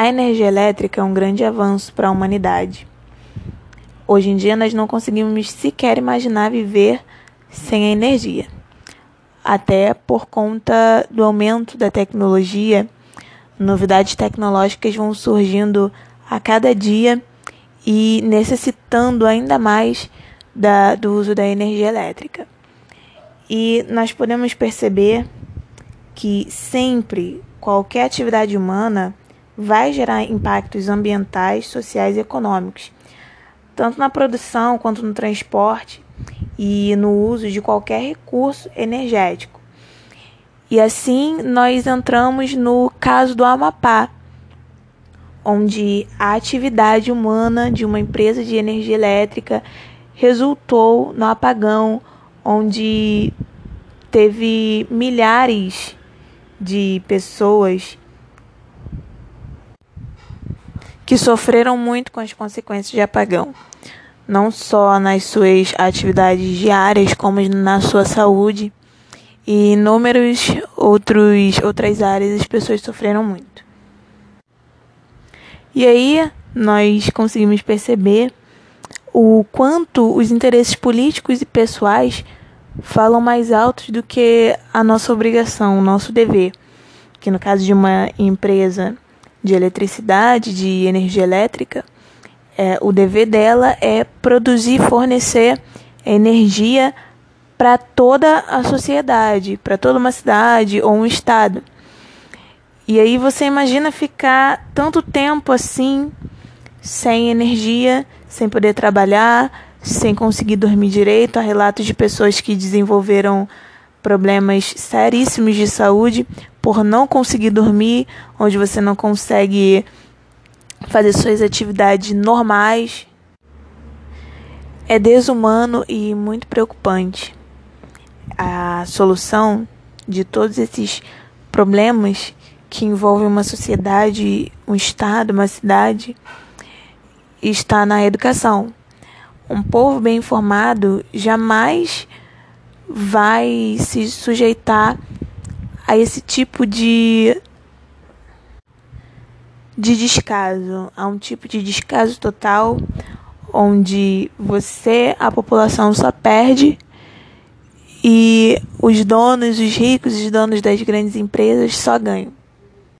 A energia elétrica é um grande avanço para a humanidade. Hoje em dia, nós não conseguimos sequer imaginar viver sem a energia. Até por conta do aumento da tecnologia, novidades tecnológicas vão surgindo a cada dia e necessitando ainda mais da, do uso da energia elétrica. E nós podemos perceber que sempre qualquer atividade humana vai gerar impactos ambientais, sociais e econômicos, tanto na produção quanto no transporte e no uso de qualquer recurso energético. E assim nós entramos no caso do Amapá, onde a atividade humana de uma empresa de energia elétrica resultou no apagão, onde teve milhares de pessoas que sofreram muito com as consequências de apagão, não só nas suas atividades diárias, como na sua saúde. E inúmeros outros outras áreas as pessoas sofreram muito. E aí nós conseguimos perceber o quanto os interesses políticos e pessoais falam mais altos do que a nossa obrigação, o nosso dever, que no caso de uma empresa de eletricidade, de energia elétrica, é, o dever dela é produzir fornecer energia para toda a sociedade, para toda uma cidade ou um estado. E aí você imagina ficar tanto tempo assim, sem energia, sem poder trabalhar, sem conseguir dormir direito. Há relatos de pessoas que desenvolveram problemas seríssimos de saúde por não conseguir dormir, onde você não consegue fazer suas atividades normais. É desumano e muito preocupante. A solução de todos esses problemas que envolvem uma sociedade, um estado, uma cidade, está na educação. Um povo bem informado jamais vai se sujeitar a esse tipo de de descaso, a um tipo de descaso total onde você, a população só perde e os donos, os ricos, os donos das grandes empresas só ganham.